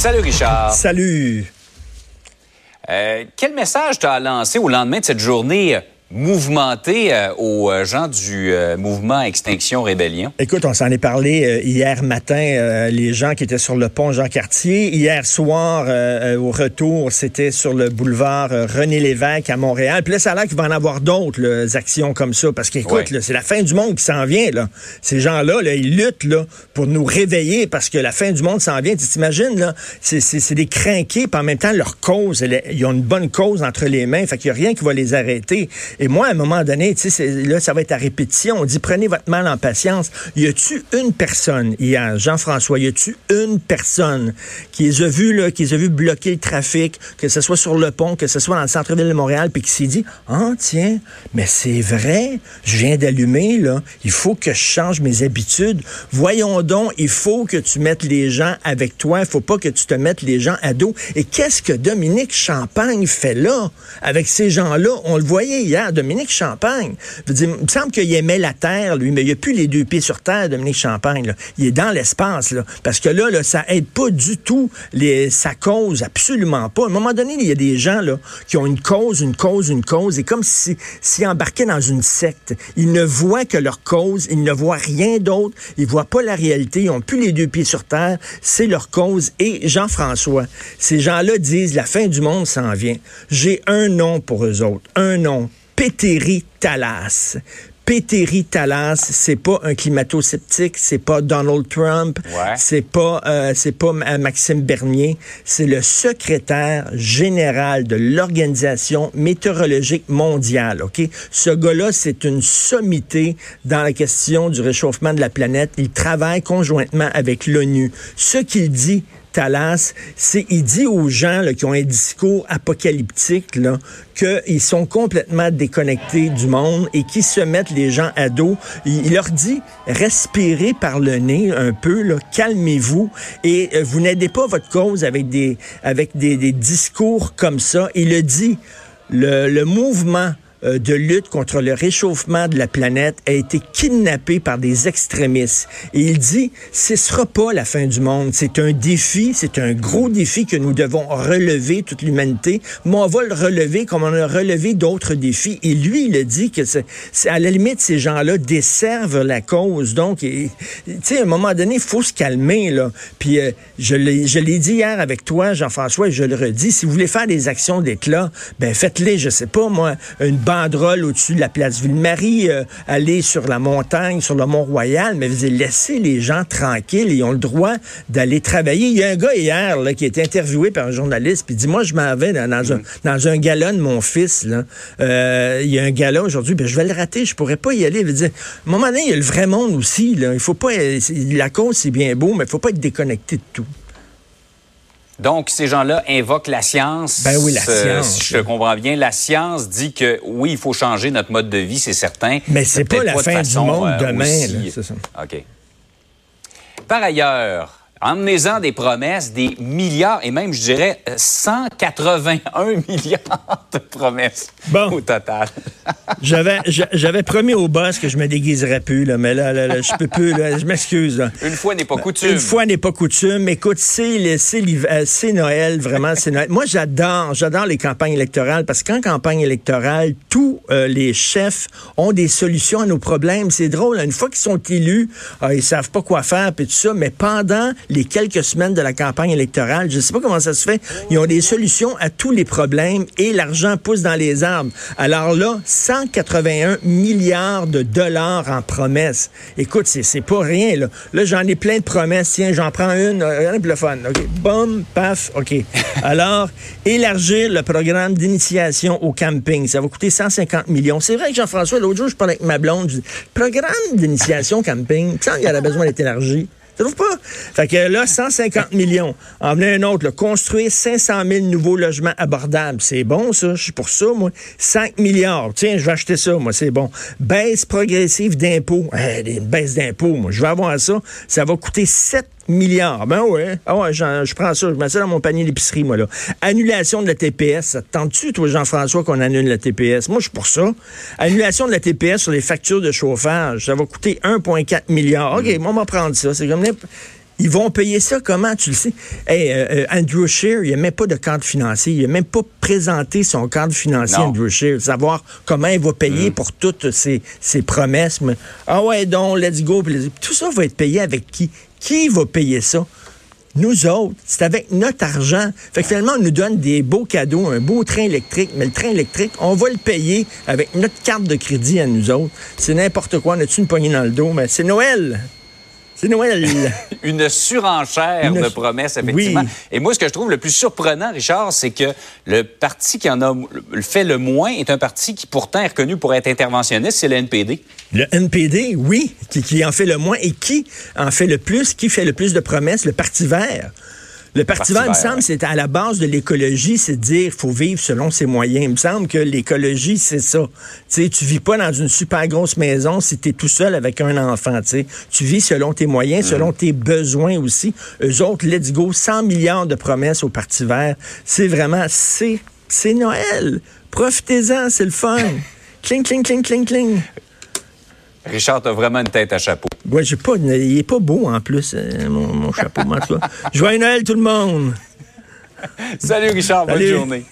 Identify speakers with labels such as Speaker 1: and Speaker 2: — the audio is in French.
Speaker 1: Salut Richard.
Speaker 2: Salut.
Speaker 1: Euh, quel message tu as lancé au lendemain de cette journée mouvementé euh, aux euh, gens du euh, mouvement Extinction Rébellion?
Speaker 2: Écoute, on s'en est parlé hier matin, les gens qui étaient sur le pont Jean-Cartier. Hier soir, au retour, c'était sur le boulevard René Lévesque à Montréal. Puis là, ça a l'air qu'il va en avoir d'autres actions comme ça, parce qu'écoute, c'est la fin du monde qui s'en vient. Là. Ces gens-là, là, ils luttent là, pour nous réveiller parce que la fin du monde s'en vient. Tu t'imagines, là, c'est des crinqués, puis en même temps, leur cause, ils ont une bonne cause entre les mains, fait qu'il n'y a rien qui va les arrêter. Et moi, à un moment donné, là, ça va être à répétition. On dit prenez votre mal en patience. Y a-tu une personne hier, Jean-François, y a-tu une personne qui les a vus, là, qui les a vus bloquer le trafic, que ce soit sur le pont, que ce soit dans le centre-ville de Montréal, puis qui s'est dit, ah, tiens, mais c'est vrai, je viens d'allumer, là, il faut que je change mes habitudes. Voyons donc, il faut que tu mettes les gens avec toi, il faut pas que tu te mettes les gens à dos. Et qu'est-ce que Dominique Champagne fait là, avec ces gens-là? On le voyait hier Dominique Champagne. il me semble qu'il aimait la Terre, lui, mais il n'a plus les deux pieds sur Terre, Dominique Champagne. Il est dans l'espace. Parce que là, là, ça aide pas du tout les, sa cause, absolument pas. À un moment donné, il y a des gens là, qui ont une cause, une cause, une cause, et comme s'ils si, embarquaient dans une secte. Ils ne voient que leur cause, ils ne voient rien d'autre, ils voient pas la réalité, ils n'ont plus les deux pieds sur Terre, c'est leur cause. Et Jean-François, ces gens-là disent, la fin du monde s'en vient. J'ai un nom pour eux autres, un nom, Pétéri Talas. Pétéri Talas, c'est pas un climato-sceptique, c'est pas Donald Trump, c'est pas euh, c'est pas Maxime Bernier, c'est le secrétaire général de l'Organisation météorologique mondiale, OK? Ce gars-là, c'est une sommité dans la question du réchauffement de la planète, il travaille conjointement avec l'ONU. Ce qu'il dit Talas, c'est il dit aux gens qui ont un discours apocalyptique qu'ils sont complètement déconnectés du monde et qui se mettent les gens à dos. Il, leur dit respirez par le nez un peu, calmez-vous et euh, vous n'aidez pas votre cause avec des avec des, discours comme ça. Il le dit le, le mouvement euh, de lutte contre le réchauffement de la planète a été kidnappé par des extrémistes. Et il dit, ce sera pas la fin du monde. C'est un défi, c'est un gros défi que nous devons relever, toute l'humanité. Mais on va le relever comme on a relevé d'autres défis. Et lui, il a dit que c'est, à la limite, ces gens-là desservent la cause. Donc, tu sais, à un moment donné, il faut se calmer, là. Puis, euh, je l'ai dit hier avec toi, Jean-François, et je le redis, si vous voulez faire des actions d'éclat, ben faites-les, je sais pas, moi, une banderole au-dessus de la place Ville-Marie, euh, aller sur la montagne, sur le Mont-Royal, mais vous laissez les gens tranquilles, ils ont le droit d'aller travailler. Il y a un gars hier là, qui a été interviewé par un journaliste, puis dit, moi, je m'en vais dans, un, mm. dans un gala de mon fils. Là. Euh, il y a un gala aujourd'hui, ben, je vais le rater, je pourrais pas y aller. Il dire, à un moment donné, il y a le vrai monde aussi. Là. Il faut pas, la cause, c'est bien beau, mais il faut pas être déconnecté de tout.
Speaker 1: Donc, ces gens-là invoquent la science.
Speaker 2: Ben oui, la science.
Speaker 1: Si je comprends bien, la science dit que oui, il faut changer notre mode de vie, c'est certain.
Speaker 2: Mais c'est pas la fin du monde euh, demain.
Speaker 1: Ça. OK. Par ailleurs, Emmenez-en des promesses, des milliards, et même, je dirais, 181 milliards de promesses bon. au total.
Speaker 2: J'avais, j'avais promis au boss que je me déguiserais plus, là, mais là, là, je peux plus, là, je m'excuse.
Speaker 1: Une fois n'est pas coutume.
Speaker 2: Une fois n'est pas coutume. Écoute, c'est, c'est, euh, c'est Noël, vraiment, c'est Noël. Moi, j'adore, j'adore les campagnes électorales parce qu'en campagne électorale, tous euh, les chefs ont des solutions à nos problèmes. C'est drôle, une fois qu'ils sont élus, ah, ils savent pas quoi faire, puis tout ça, mais pendant les quelques semaines de la campagne électorale. Je ne sais pas comment ça se fait. Ils ont des solutions à tous les problèmes et l'argent pousse dans les arbres. Alors là, 181 milliards de dollars en promesses. Écoute, c'est pas rien. Là, là j'en ai plein de promesses. Tiens, j'en prends une. Euh, un le fun. OK. Boum, paf. OK. Alors, élargir le programme d'initiation au camping. Ça va coûter 150 millions. C'est vrai que Jean-François, l'autre jour, je parlais avec ma blonde. Je dis, programme d'initiation camping, il y a besoin d'être élargi. Tu trouves pas? Fait que là, 150 millions. En venait un autre, construire 500 000 nouveaux logements abordables. C'est bon, ça. Je suis pour ça, moi. 5 milliards. Tiens, je vais acheter ça, moi. C'est bon. Baisse progressive d'impôts. une baisse d'impôts, moi. Je vais avoir ça. Ça va coûter 7 milliards. Ben ouais. Ah ouais, je prends ça. Je mets ça dans mon panier d'épicerie, moi, là. Annulation de la TPS. Ça te tu toi, Jean-François, qu'on annule la TPS? Moi, je suis pour ça. Annulation de la TPS sur les factures de chauffage. Ça va coûter 1,4 milliard. OK, mm. moi, on va prendre ça. C'est comme Ils vont payer ça comment, tu le sais? Hey, euh, euh, Andrew Scheer, il n'a même pas de cadre financier. Il n'a même pas présenté son cadre financier, Andrew Scheer. Savoir comment il va payer mm. pour toutes ses, promesses. ah ouais, donc, let's go. Tout ça va être payé avec qui? Qui va payer ça? Nous autres, c'est avec notre argent. Fait que finalement, on nous donne des beaux cadeaux, un beau train électrique, mais le train électrique, on va le payer avec notre carte de crédit à nous autres. C'est n'importe quoi. On a-tu une poignée dans le dos? Mais c'est Noël. C'est Noël.
Speaker 1: une surenchère de promesses, effectivement. Et moi, ce que je trouve le plus surprenant, Richard, c'est que le parti qui en a fait le moins est un parti qui pourtant est reconnu pour être interventionniste, c'est le NPD.
Speaker 2: Le NPD, oui, qui, qui en fait le moins et qui en fait le plus, qui fait le plus de promesses, le Parti vert. Le Parti vert, il me semble, c'est à la base de l'écologie, c'est de dire qu'il faut vivre selon ses moyens. Il me semble que l'écologie, c'est ça. Tu sais, tu vis pas dans une super grosse maison si tu es tout seul avec un enfant. sais. Tu vis selon tes moyens, selon mm. tes besoins aussi. Eux autres, let's go, 100 milliards de promesses au Parti vert. C'est vraiment, c'est, c'est Noël. Profitez-en, c'est le fun. cling, cling, cling, cling, cling.
Speaker 1: Richard, t'as vraiment une tête à chapeau.
Speaker 2: Ouais, j'ai pas, il est pas beau en plus, euh, mon, chapeau. en tout Joyeux Noël tout le monde!
Speaker 1: Salut Richard, bonne journée.